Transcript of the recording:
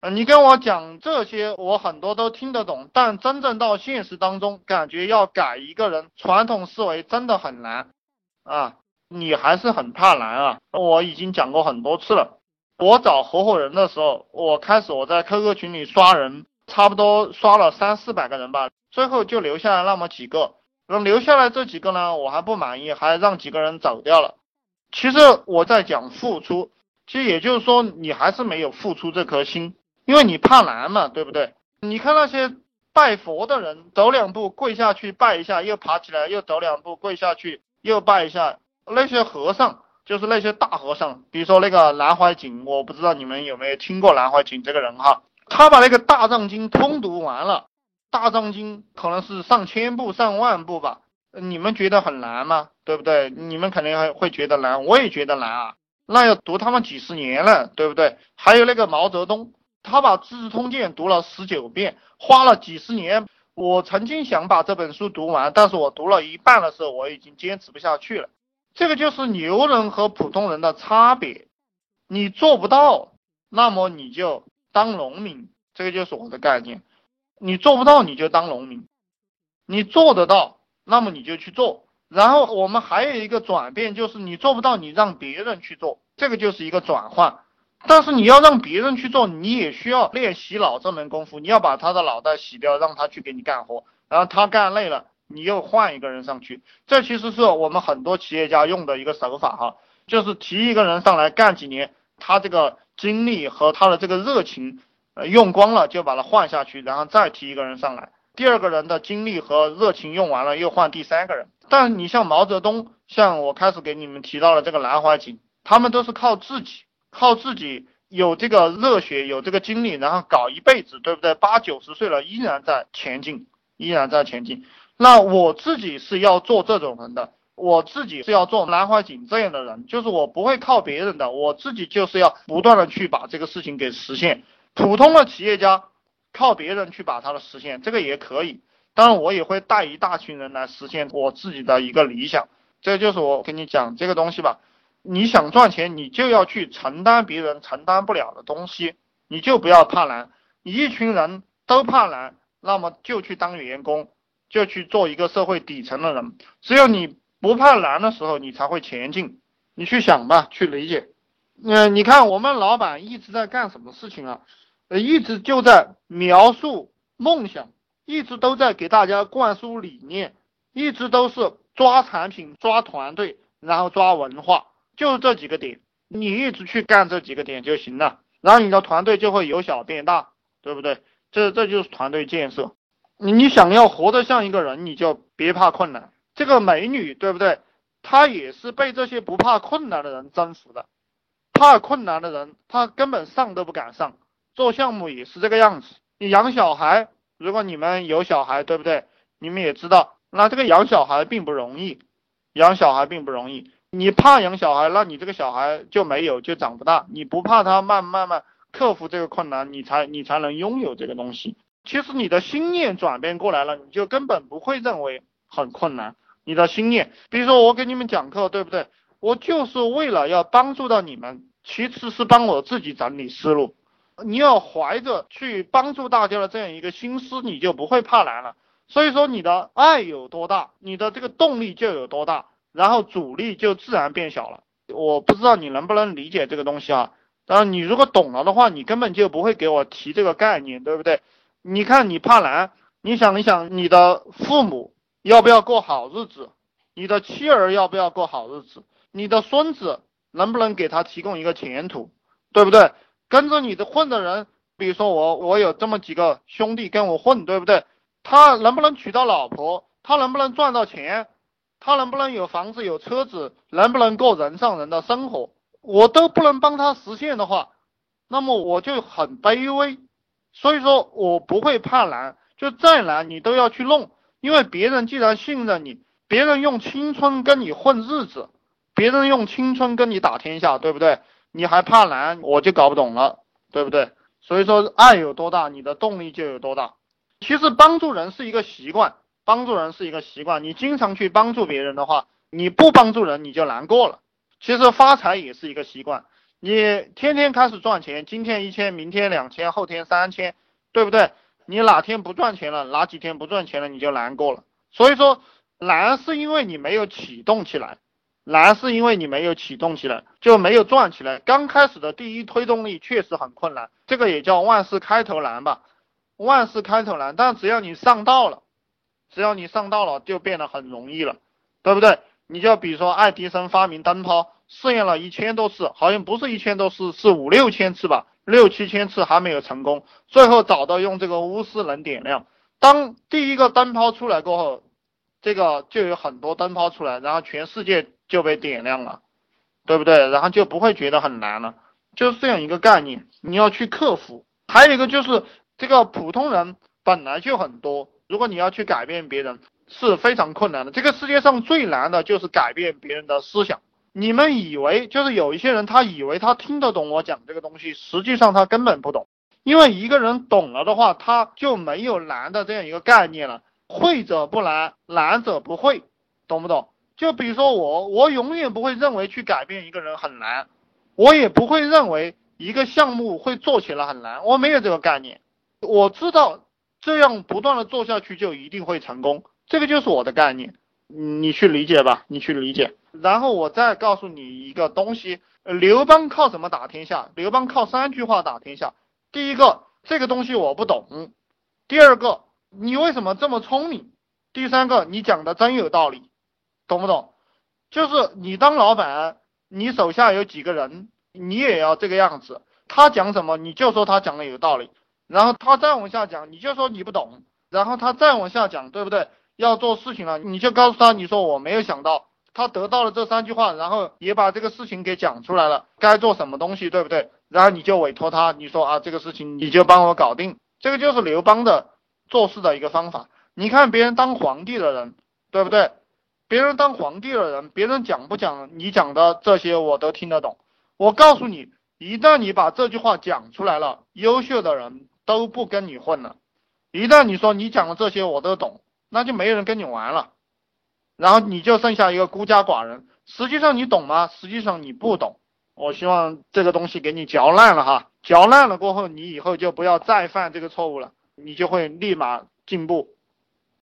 呃，你跟我讲这些，我很多都听得懂，但真正到现实当中，感觉要改一个人传统思维真的很难啊！你还是很怕难啊！我已经讲过很多次了。我找合伙人的时候，我开始我在 QQ 群里刷人，差不多刷了三四百个人吧，最后就留下来那么几个。那留下来这几个呢，我还不满意，还让几个人走掉了。其实我在讲付出，其实也就是说你还是没有付出这颗心。因为你怕难嘛，对不对？你看那些拜佛的人，走两步跪下去拜一下，又爬起来，又走两步跪下去，又拜一下。那些和尚就是那些大和尚，比如说那个南怀瑾，我不知道你们有没有听过南怀瑾这个人哈。他把那个大藏经通读完了，大藏经可能是上千部、上万部吧。你们觉得很难吗？对不对？你们肯定会会觉得难，我也觉得难啊。那要读他们几十年了，对不对？还有那个毛泽东。他把《资治通鉴》读了十九遍，花了几十年。我曾经想把这本书读完，但是我读了一半的时候，我已经坚持不下去了。这个就是牛人和普通人的差别。你做不到，那么你就当农民。这个就是我的概念。你做不到，你就当农民。你做得到，那么你就去做。然后我们还有一个转变，就是你做不到，你让别人去做。这个就是一个转换。但是你要让别人去做，你也需要练洗脑这门功夫。你要把他的脑袋洗掉，让他去给你干活，然后他干累了，你又换一个人上去。这其实是我们很多企业家用的一个手法哈，就是提一个人上来干几年，他这个精力和他的这个热情呃用光了，就把他换下去，然后再提一个人上来。第二个人的精力和热情用完了，又换第三个人。但你像毛泽东，像我开始给你们提到的这个南怀瑾，他们都是靠自己。靠自己有这个热血，有这个精力，然后搞一辈子，对不对？八九十岁了依然在前进，依然在前进。那我自己是要做这种人的，我自己是要做南怀瑾这样的人，就是我不会靠别人的，我自己就是要不断的去把这个事情给实现。普通的企业家靠别人去把他的实现，这个也可以。当然，我也会带一大群人来实现我自己的一个理想。这就是我跟你讲这个东西吧。你想赚钱，你就要去承担别人承担不了的东西，你就不要怕难。你一群人都怕难，那么就去当员工，就去做一个社会底层的人。只有你不怕难的时候，你才会前进。你去想吧，去理解。嗯，你看我们老板一直在干什么事情啊？呃，一直就在描述梦想，一直都在给大家灌输理念，一直都是抓产品、抓团队，然后抓文化。就这几个点，你一直去干这几个点就行了，然后你的团队就会由小变大，对不对？这这就是团队建设。你想要活得像一个人，你就别怕困难。这个美女，对不对？她也是被这些不怕困难的人征服的。怕困难的人，他根本上都不敢上。做项目也是这个样子。你养小孩，如果你们有小孩，对不对？你们也知道，那这个养小孩并不容易，养小孩并不容易。你怕养小孩，那你这个小孩就没有，就长不大。你不怕他慢慢慢克服这个困难，你才你才能拥有这个东西。其实你的心念转变过来了，你就根本不会认为很困难。你的心念，比如说我给你们讲课，对不对？我就是为了要帮助到你们，其次是帮我自己整理思路。你要怀着去帮助大家的这样一个心思，你就不会怕难了。所以说你的爱有多大，你的这个动力就有多大。然后阻力就自然变小了。我不知道你能不能理解这个东西啊？当然，你如果懂了的话，你根本就不会给我提这个概念，对不对？你看，你怕难，你想一想，你的父母要不要过好日子？你的妻儿要不要过好日子？你的孙子能不能给他提供一个前途？对不对？跟着你的混的人，比如说我，我有这么几个兄弟跟我混，对不对？他能不能娶到老婆？他能不能赚到钱？他能不能有房子有车子，能不能过人上人的生活，我都不能帮他实现的话，那么我就很卑微。所以说我不会怕难，就再难你都要去弄，因为别人既然信任你，别人用青春跟你混日子，别人用青春跟你打天下，对不对？你还怕难，我就搞不懂了，对不对？所以说爱有多大，你的动力就有多大。其实帮助人是一个习惯。帮助人是一个习惯，你经常去帮助别人的话，你不帮助人你就难过了。其实发财也是一个习惯，你天天开始赚钱，今天一千，明天两千，后天三千，对不对？你哪天不赚钱了，哪几天不赚钱了，你就难过了。所以说难是因为你没有启动起来，难是因为你没有启动起来，就没有赚起来。刚开始的第一推动力确实很困难，这个也叫万事开头难吧？万事开头难，但只要你上道了，只要你上道了，就变得很容易了，对不对？你就比如说爱迪生发明灯泡。试验了一千多次，好像不是一千多次，是五六千次吧，六七千次还没有成功。最后找到用这个钨丝能点亮。当第一个灯泡出来过后，这个就有很多灯泡出来，然后全世界就被点亮了，对不对？然后就不会觉得很难了，就是这样一个概念，你要去克服。还有一个就是这个普通人本来就很多，如果你要去改变别人是非常困难的。这个世界上最难的就是改变别人的思想。你们以为就是有一些人，他以为他听得懂我讲这个东西，实际上他根本不懂。因为一个人懂了的话，他就没有难的这样一个概念了。会者不难，难者不会，懂不懂？就比如说我，我永远不会认为去改变一个人很难，我也不会认为一个项目会做起来很难，我没有这个概念。我知道这样不断的做下去就一定会成功，这个就是我的概念。你去理解吧，你去理解。然后我再告诉你一个东西，刘邦靠什么打天下？刘邦靠三句话打天下。第一个，这个东西我不懂；第二个，你为什么这么聪明？第三个，你讲的真有道理，懂不懂？就是你当老板，你手下有几个人，你也要这个样子。他讲什么，你就说他讲的有道理。然后他再往下讲，你就说你不懂。然后他再往下讲，对不对？要做事情了，你就告诉他，你说我没有想到，他得到了这三句话，然后也把这个事情给讲出来了，该做什么东西，对不对？然后你就委托他，你说啊，这个事情你就帮我搞定，这个就是刘邦的做事的一个方法。你看别人当皇帝的人，对不对？别人当皇帝的人，别人讲不讲你讲的这些我都听得懂。我告诉你，一旦你把这句话讲出来了，优秀的人都不跟你混了。一旦你说你讲的这些我都懂。那就没人跟你玩了，然后你就剩下一个孤家寡人。实际上你懂吗？实际上你不懂。我希望这个东西给你嚼烂了哈，嚼烂了过后，你以后就不要再犯这个错误了，你就会立马进步。